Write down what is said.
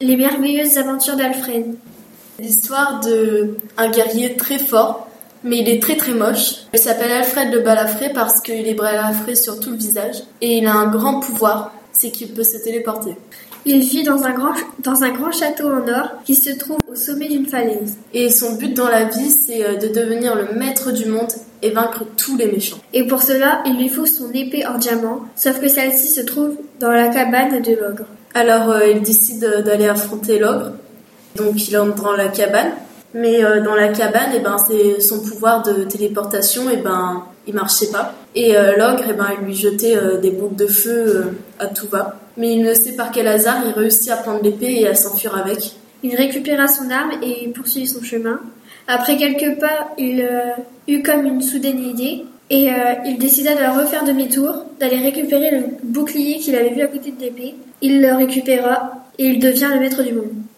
Les merveilleuses aventures d'Alfred. L'histoire de un guerrier très fort, mais il est très très moche. Il s'appelle Alfred le balafré parce qu'il est balafré sur tout le visage et il a un grand pouvoir, c'est qu'il peut se téléporter. Il vit dans un, grand, dans un grand château en or qui se trouve au sommet d'une falaise. Et son but dans la vie, c'est euh, de devenir le maître du monde et vaincre tous les méchants. Et pour cela, il lui faut son épée en diamant, sauf que celle-ci se trouve dans la cabane de l'ogre. Alors euh, il décide d'aller affronter l'ogre. Donc il entre dans la cabane. Mais euh, dans la cabane, et ben, c'est son pouvoir de téléportation, et ben, il marchait pas. Et euh, l'ogre, et ben, il lui jetait des boules de feu à tout va. Mais il ne sait par quel hasard, il réussit à prendre l'épée et à s'enfuir avec. Il récupéra son arme et poursuivit son chemin. Après quelques pas, il eut comme une soudaine idée et il décida de refaire demi-tour, d'aller récupérer le bouclier qu'il avait vu à côté de l'épée. Il le récupéra et il devient le maître du monde.